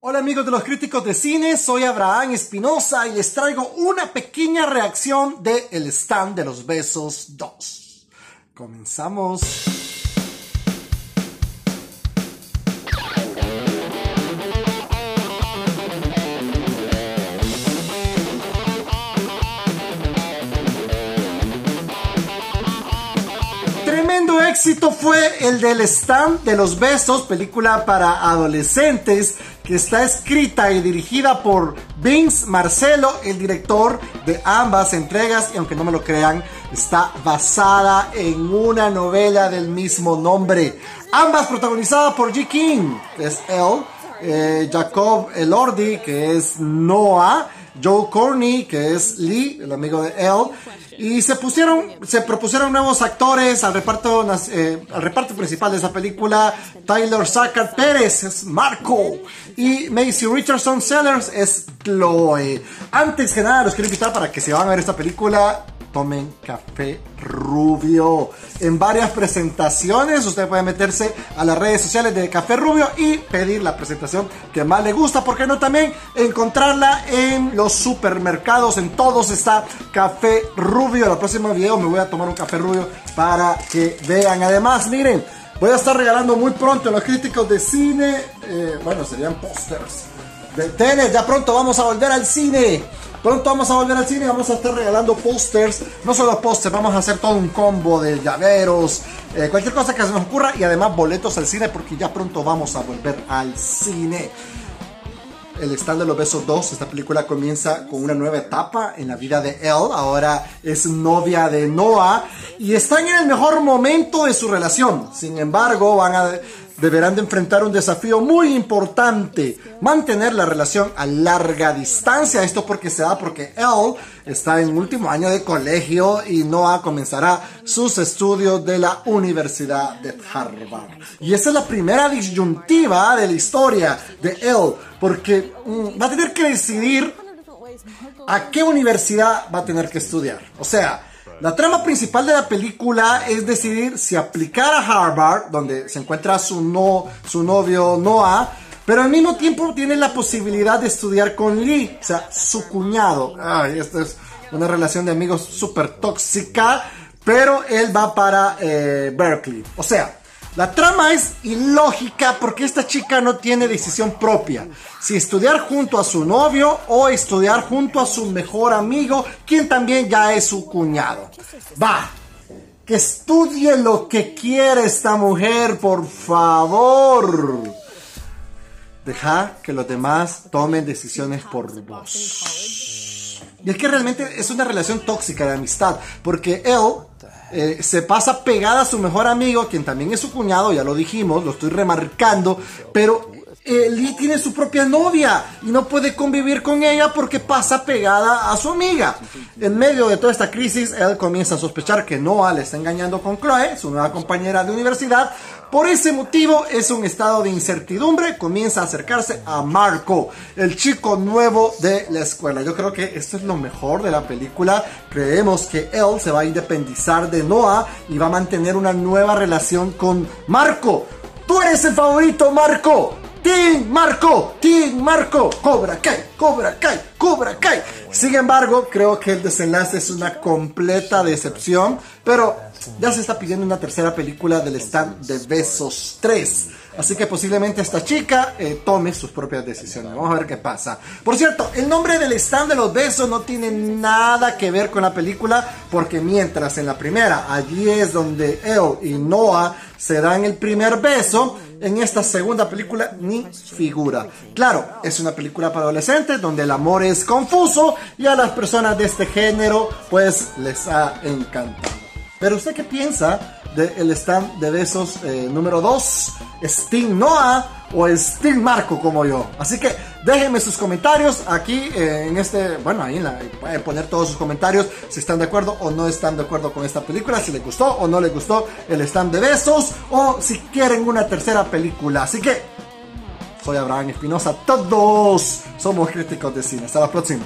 Hola amigos de los críticos de cine, soy Abraham Espinosa y les traigo una pequeña reacción de El Stand de los Besos 2. Comenzamos. Éxito fue el del Stand de los Besos, película para adolescentes que está escrita y dirigida por Vince Marcelo, el director de ambas entregas, y aunque no me lo crean, está basada en una novela del mismo nombre. Ambas protagonizadas por G. King, que es él, eh, Jacob Elordi, que es Noah, Joe Corney, que es Lee, el amigo de él, y se pusieron, se propusieron nuevos actores al reparto, eh, al reparto principal de esa película. Tyler Sackard Pérez es Marco y Macy Richardson Sellers es Chloe. Antes que nada, los quiero invitar para que se van a ver esta película tomen café rubio. En varias presentaciones, usted puede meterse a las redes sociales de Café Rubio y pedir la presentación que más le gusta. ¿Por qué no también encontrarla en los supermercados? En todos está Café Rubio. En el próximo video me voy a tomar un café rubio para que vean. Además, miren, voy a estar regalando muy pronto a los críticos de cine. Eh, bueno, serían pósters. Tele, ya pronto vamos a volver al cine. Pronto vamos a volver al cine vamos a estar regalando pósters. No solo pósters, vamos a hacer todo un combo de llaveros, eh, cualquier cosa que se nos ocurra y además boletos al cine porque ya pronto vamos a volver al cine. El Stand de los Besos 2, esta película comienza con una nueva etapa en la vida de Elle. Ahora es novia de Noah y están en el mejor momento de su relación. Sin embargo, van a deberán de enfrentar un desafío muy importante, mantener la relación a larga distancia. Esto porque se da porque él está en último año de colegio y Noah comenzará sus estudios de la Universidad de Harvard. Y esa es la primera disyuntiva de la historia de él, porque mm, va a tener que decidir a qué universidad va a tener que estudiar. O sea, la trama principal de la película es decidir si aplicar a Harvard, donde se encuentra su, no, su novio Noah, pero al mismo tiempo tiene la posibilidad de estudiar con Lee, o sea, su cuñado. Ay, esta es una relación de amigos súper tóxica, pero él va para eh, Berkeley. O sea, la trama es ilógica porque esta chica no tiene decisión propia. Si estudiar junto a su novio o estudiar junto a su mejor amigo, quien también ya es su cuñado. Va, que estudie lo que quiere esta mujer, por favor. Deja que los demás tomen decisiones por vos. Y es que realmente es una relación tóxica de amistad, porque él eh, se pasa pegada a su mejor amigo, quien también es su cuñado, ya lo dijimos, lo estoy remarcando, pero eh, Lee tiene su propia novia y no puede convivir con ella porque pasa pegada a su amiga. En medio de toda esta crisis, él comienza a sospechar que Noah le está engañando con Chloe, su nueva compañera de universidad. Por ese motivo, es un estado de incertidumbre. Comienza a acercarse a Marco, el chico nuevo de la escuela. Yo creo que esto es lo mejor de la película. Creemos que él se va a independizar de Noah y va a mantener una nueva relación con Marco. Tú eres el favorito, Marco. Team Marco, Team Marco, Cobra Kai, Cobra Kai, Cobra Kai. Sin embargo, creo que el desenlace es una completa decepción, pero ya se está pidiendo una tercera película del stand de Besos 3. Así que posiblemente esta chica eh, tome sus propias decisiones. Vamos a ver qué pasa. Por cierto, el nombre del stand de los besos no tiene nada que ver con la película, porque mientras en la primera, allí es donde él y Noah se dan el primer beso, en esta segunda película ni figura. Claro, es una película para adolescentes donde el amor es confuso y a las personas de este género pues les ha encantado. Pero usted qué piensa del stand de besos eh, número 2, Sting Noah o Sting Marco como yo. Así que déjenme sus comentarios aquí eh, en este, bueno, ahí la, pueden poner todos sus comentarios si están de acuerdo o no están de acuerdo con esta película, si les gustó o no les gustó el stand de besos o si quieren una tercera película. Así que soy Abraham Espinosa, todos somos críticos de cine. Hasta la próxima.